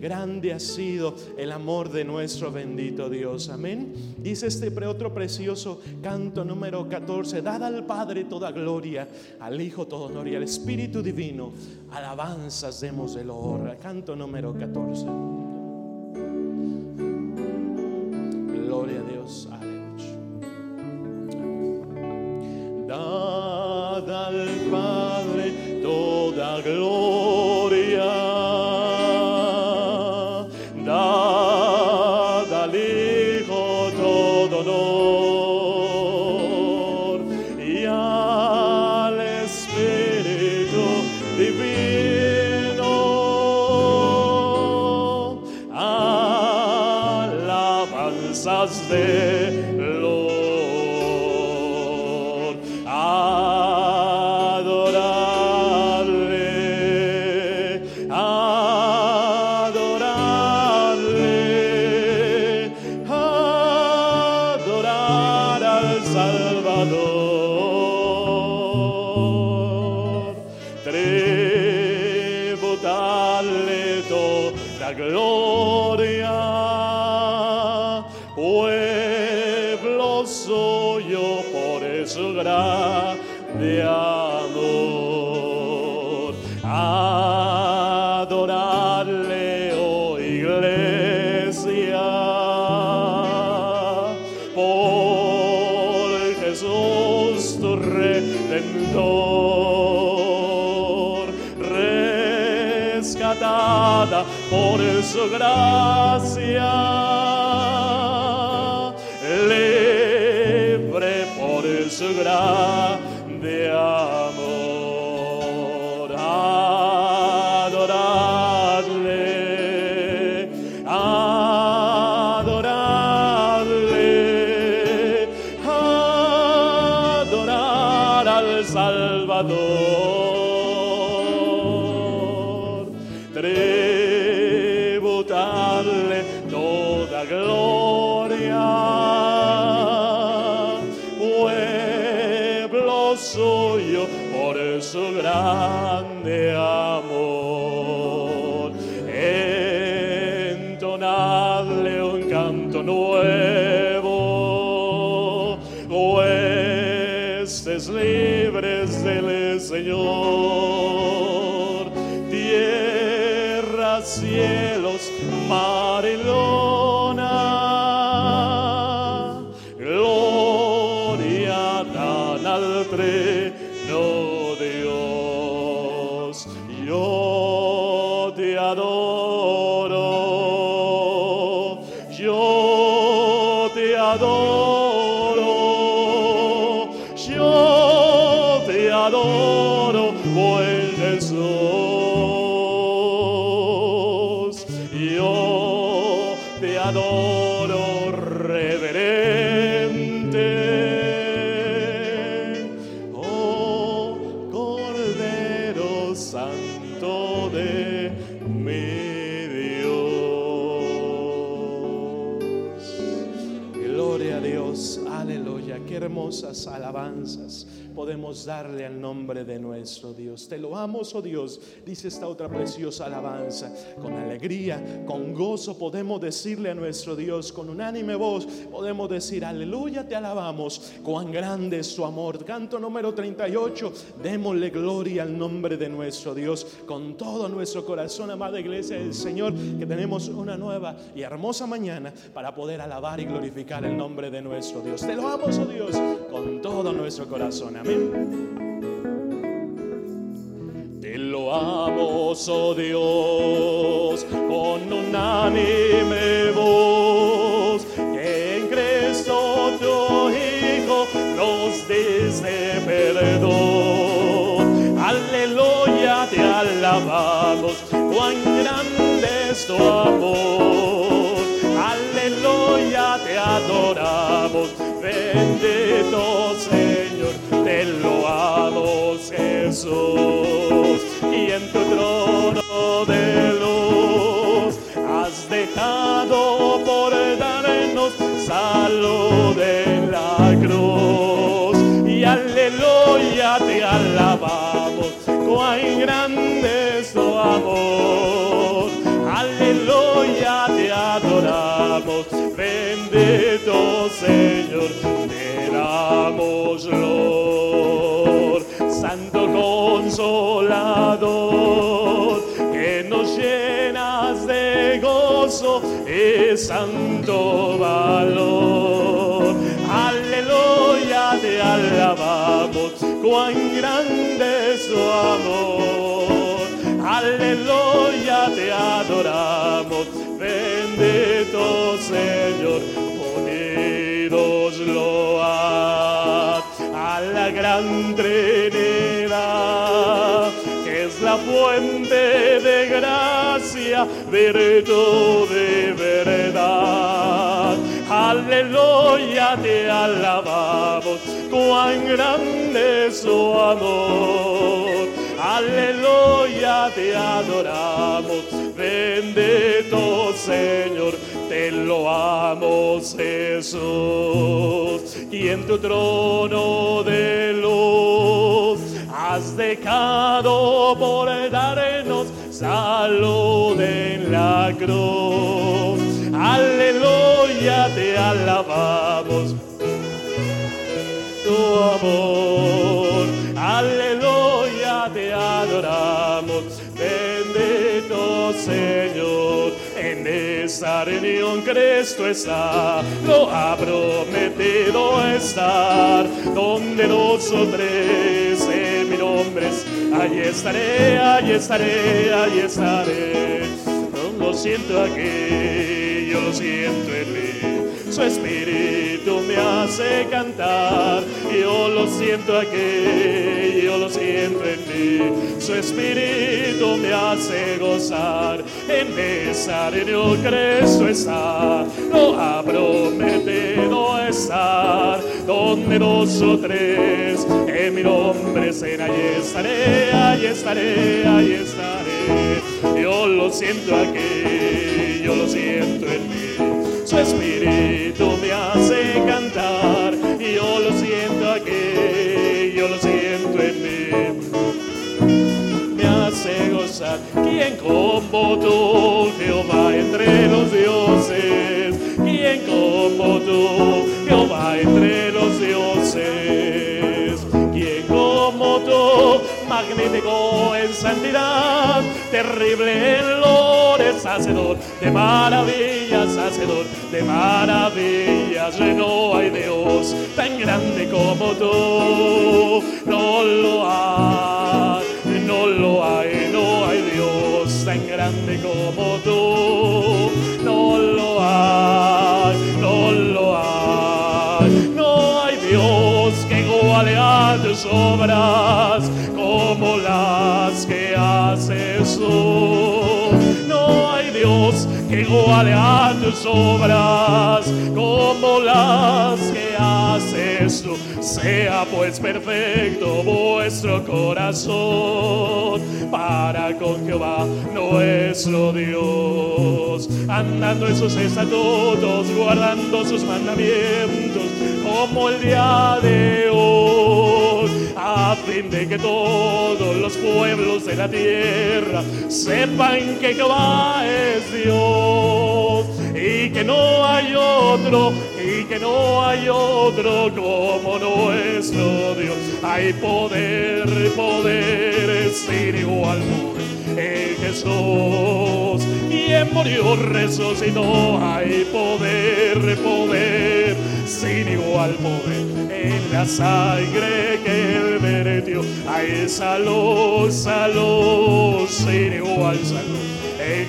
Grande ha sido el amor de nuestro bendito Dios. Amén. Dice este otro precioso canto número 14. Dad al Padre toda gloria, al Hijo todo honor y al Espíritu Divino. Alabanzas demos de honor. Canto número 14. Alabanzas suyo por su grande amor. Adorarle, oh iglesia, por Jesús tu redentor, rescatada por su gracia, Adorarle, libres del Señor, tierra, cielos, mar y lona, hermosas alabanzas podemos darle al nombre de nuestro Dios. Te lo amo, oh Dios, dice esta otra preciosa alabanza. Con alegría, con gozo podemos decirle a nuestro Dios, con unánime voz podemos decir, aleluya, te alabamos. Cuán grande es tu amor. Canto número 38, démosle gloria al nombre de nuestro Dios con todo nuestro corazón, amada iglesia del Señor, que tenemos una nueva y hermosa mañana para poder alabar y glorificar el nombre de nuestro Dios. Te lo amo, oh Dios, con todo nuestro corazón. Amén. Te lo amo, oh Dios, con unánime voz, que en Cristo tu Hijo nos diste perdón. Aleluya, te alabamos, cuán grande es tu amor. soul. Santo valor. Aleluya, te alabamos, cuán grande es tu amor. Aleluya, te adoramos, bendito Señor, unidos lo a la gran Trinidad la fuente de gracia, virtud de verdad. Aleluya, te alabamos, cuán grande es su amor. Aleluya, te adoramos, bendito Señor, te lo amo Jesús. Y en tu trono de has dejado por darnos salud en la cruz. Aleluya, te alabamos tu amor. Aleluya, te adoramos. Bendito Señor. En esa reunión Cristo está, lo ha prometido estar, donde nosotros en mi nombre, allí estaré, allí estaré, allí estaré. lo siento aquí, yo lo siento en mí, su espíritu me hace cantar, yo lo siento aquí, yo lo siento en mí, su espíritu me hace gozar, en esa reunión Cristo está, lo ha prometido estar, donde dos o tres mi nombre será, allí estaré, allí estaré, allí estaré, yo lo siento aquí, yo lo siento en mí, su espíritu terrible en lores, hacedor de maravillas, hacedor de maravillas. No hay Dios tan grande como tú, no lo hay, no lo hay, no hay Dios tan grande como tú, no lo hay, no lo hay, no hay Dios que iguale a tus obras que iguale a tus obras como las que haces tú. Sea pues perfecto vuestro corazón para con Jehová nuestro Dios, andando en sus estatutos, guardando sus mandamientos como el día de de que todos los pueblos de la tierra sepan que Jehová es Dios y que no hay otro, y que no hay otro como nuestro Dios. Hay poder, poder sin igual en Jesús. Quien murió resucitó, hay poder, poder sin igual poder en la sangre que él vertió. Hay salud, salud, sin igual salud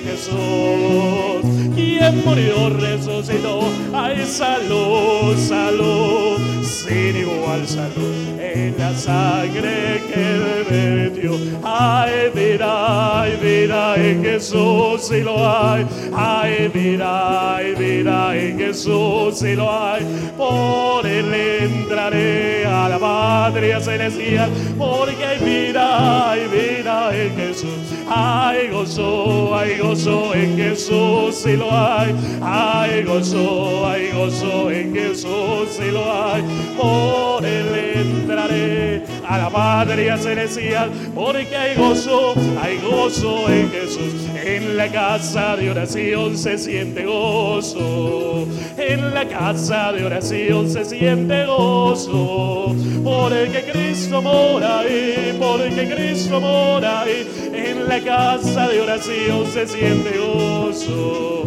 Jesús. Quien murió resucitó, hay salud, salud, sin igual salud en la sangre que vertió. Hay vida, hay vida en Jesús, si lo hay. Hay vida, hay vida en Jesús, si lo hay. Por él entraré a la patria celestial, porque hay vida, hay vida en Jesús. Hay gozo, hay gozo en Jesús, si lo hay. Hay gozo, hay gozo en Jesús, si lo hay. Por él entraré a la patria celestial, porque hay gozo, hay gozo en Jesús. En la casa de oración se siente gozo. En la casa de oración se siente gozo. Porque Cristo mora ahí, porque Cristo mora ahí. La casa de oración se siente gozo.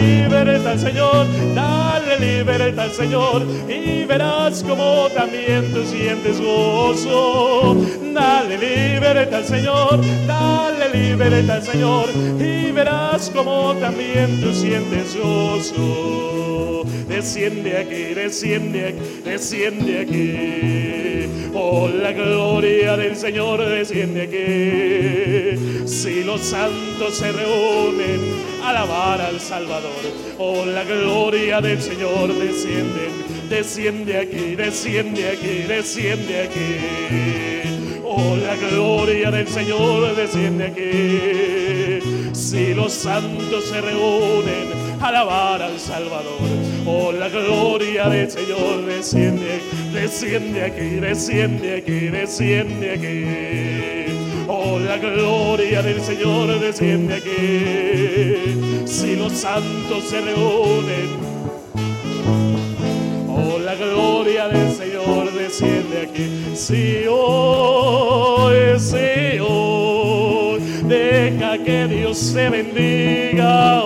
libertad al Señor, dale libertad al Señor y verás como también tú sientes gozo. Dale libertad al Señor, dale libertad al Señor y verás como también tú sientes gozo. Desciende aquí, desciende aquí, desciende aquí. Oh, la gloria del Señor desciende aquí. Si los santos se reúnen alabar al Salvador, oh, la gloria del Señor desciende, desciende aquí, desciende aquí, desciende aquí. Oh, la gloria del Señor desciende aquí. Si los santos se reúnen alabar al Salvador, oh, la gloria del Señor desciende, desciende aquí, desciende aquí, desciende aquí. Oh, la gloria del Señor desciende aquí. Si los santos se reúnen, oh, la gloria del Señor desciende aquí. Si hoy, si hoy, deja que Dios te bendiga.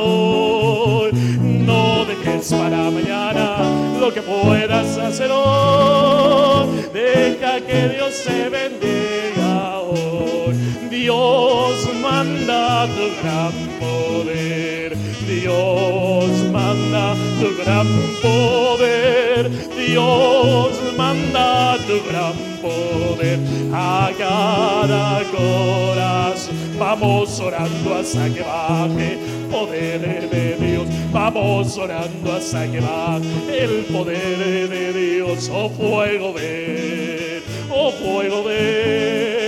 Dejes para mañana lo que puedas hacer hoy. Deja que Dios te bendiga. Dios manda tu gran poder. Dios manda tu gran poder. Dios manda tu gran poder a cada corazón. Vamos orando hasta que baje poder de Dios. Vamos orando hasta que baje el poder de Dios. Oh fuego de, oh fuego de.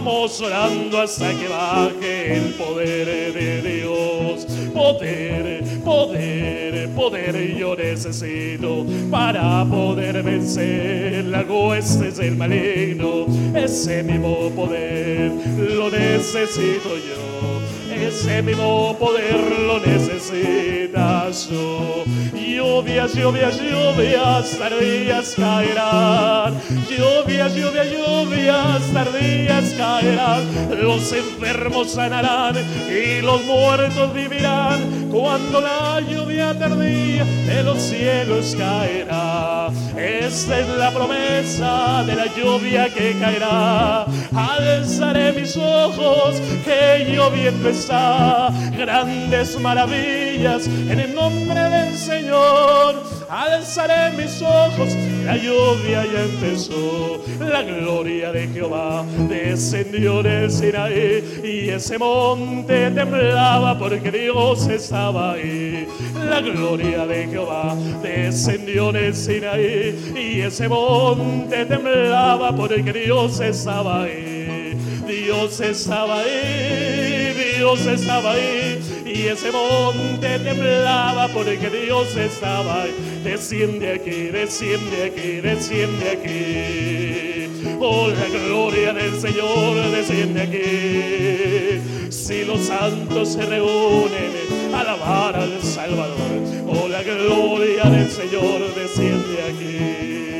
Vamos orando hasta que baje el poder de Dios. Poder, poder, poder yo necesito para poder vencer las huestes del maligno. Ese mismo poder lo necesito yo. Ese mismo poder lo necesitas tú. Lluvias, lluvias, lluvias, tardías caerán. Lluvias, lluvias, lluvias, tardías caerán. Los enfermos sanarán y los muertos vivirán. Cuando la lluvia tardía de los cielos caerá. Esta es la promesa de la lluvia que caerá. Alzaré mis ojos que lloviendo está. Grandes maravillas en el nombre del Señor. Alzaré mis ojos, la lluvia ya empezó. La gloria de Jehová descendió del Sinaí y ese monte temblaba porque Dios estaba ahí. La gloria de Jehová descendió del Sinaí y ese monte temblaba porque Dios estaba ahí. Dios estaba ahí, Dios estaba ahí y ese monte temblaba porque Dios estaba ahí. Desciende aquí, desciende aquí, desciende aquí. Oh, la gloria del Señor desciende aquí. Si los santos se reúnen alabar al Salvador, oh, la gloria del Señor desciende aquí.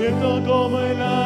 Tan cierto como el aire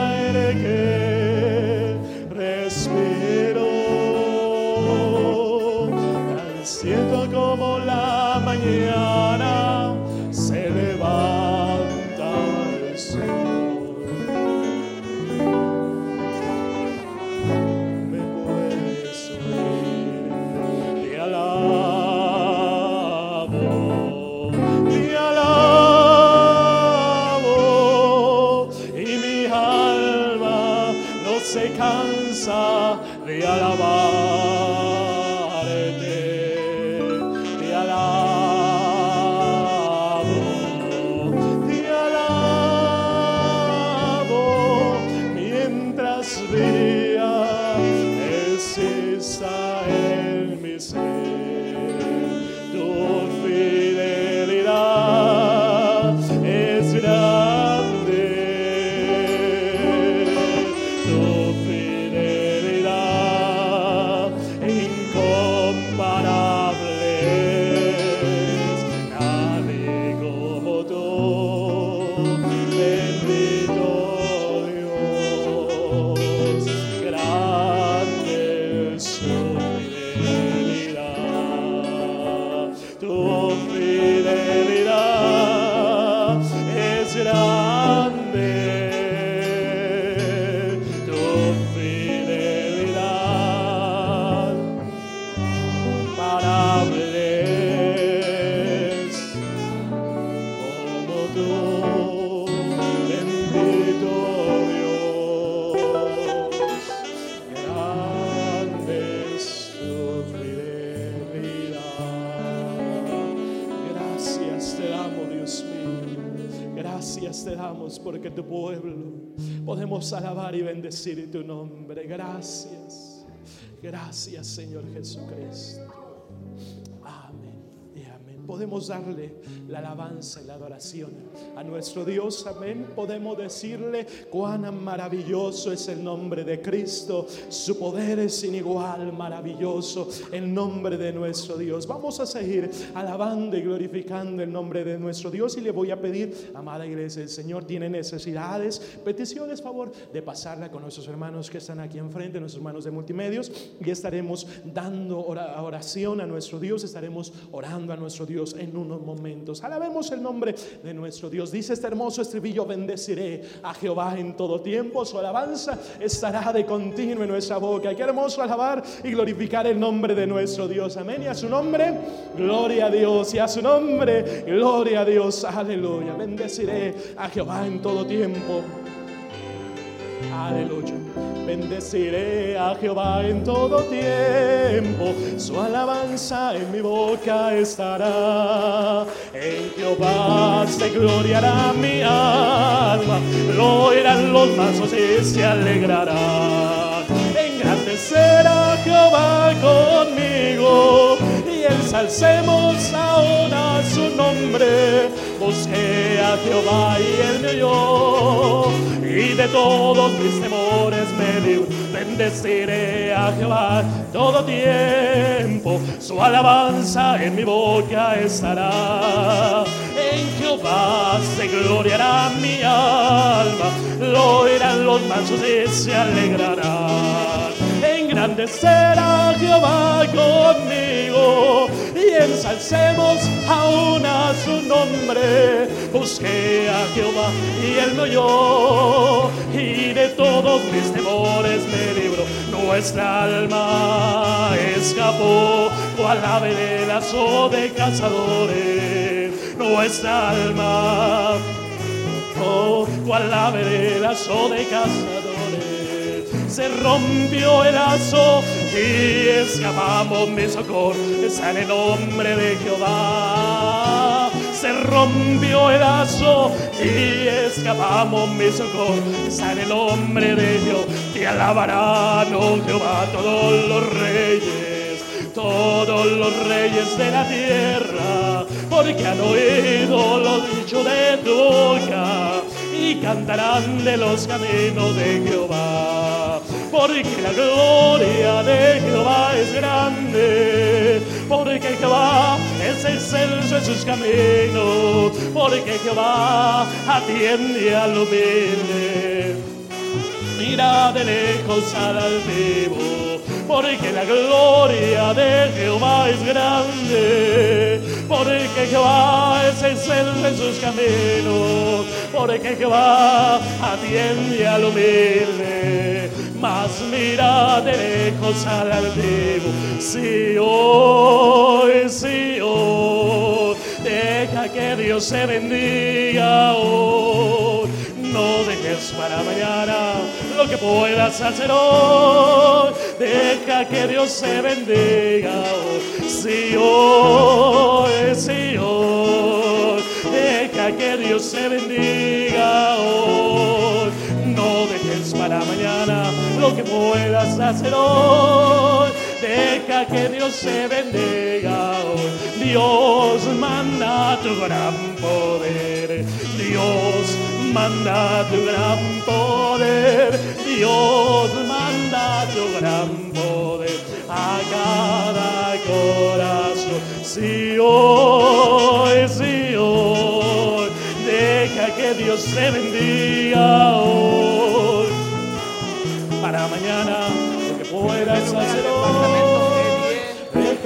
Gracias te damos porque tu pueblo podemos alabar y bendecir tu nombre. Gracias. Gracias Señor Jesucristo. Podemos darle la alabanza y la adoración a nuestro Dios. Amén. Podemos decirle cuán maravilloso es el nombre de Cristo. Su poder es sin igual, maravilloso el nombre de nuestro Dios. Vamos a seguir alabando y glorificando el nombre de nuestro Dios. Y le voy a pedir, amada iglesia, el Señor tiene necesidades, peticiones, favor de pasarla con nuestros hermanos que están aquí enfrente, nuestros hermanos de multimedios. Y estaremos dando oración a nuestro Dios, estaremos orando a nuestro Dios en unos momentos. Alabemos el nombre de nuestro Dios. Dice este hermoso estribillo, bendeciré a Jehová en todo tiempo. Su alabanza estará de continuo en nuestra boca. Qué hermoso alabar y glorificar el nombre de nuestro Dios. Amén. Y a su nombre, gloria a Dios. Y a su nombre, gloria a Dios. Aleluya. Bendeciré a Jehová en todo tiempo. Aleluya. Bendeciré a Jehová en todo tiempo, su alabanza en mi boca estará. En Jehová se gloriará mi alma, lo oirán los mansos y se alegrarán. A Jehová conmigo y ensalcemos ahora su nombre. Busqué a Jehová y él me oyó y de todos mis temores me libró. Bendeciré a Jehová todo tiempo, su alabanza en mi boca estará. En Jehová se gloriará mi alma, lo oirán los mansos y se alegrarán. Engrandecer a Jehová conmigo y ensalcemos aún a su nombre. Busqué a Jehová y él me oyó y de todos mis temores me libró. Nuestra alma escapó cual ave de lazo de cazadores. Nuestra alma, oh, cual ave de lazo de cazadores se rompió el lazo y escapamos mi socorro. Está en el nombre de Jehová. Se rompió el lazo y escapamos mi socorro. Está en el nombre de Dios. Te alabarán, oh Jehová, todos los reyes, todos los reyes de la tierra, porque han oído lo dicho de tu boca y cantarán de los caminos de Jehová. Porque la gloria de Jehová es grande, porque Jehová es excelso en sus caminos, porque Jehová atiende al humilde. Mira de lejos al altivo, porque la gloria de Jehová es grande, porque Jehová es excelso en sus caminos, porque Jehová atiende al humilde. Mas mira de lejos al altivo, si hoy, si hoy, deja que Dios se bendiga hoy. No dejes para mañana lo que puedas hacer hoy. Deja que Dios se bendiga hoy. Si hoy, si hoy, deja que Dios se bendiga hoy. No dejes para mañana lo que puedas hacer hoy. Deja que Dios se bendiga. Dios manda tu gran poder. Dios manda tu gran poder. Dios manda tu gran poder a cada corazón. Si hoy, si hoy, deja que Dios se bendiga.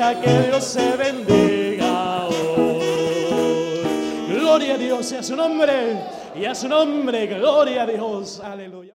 Deja que Dios se bendiga hoy. Gloria a Dios y a su nombre, y a su nombre, gloria a Dios, aleluya.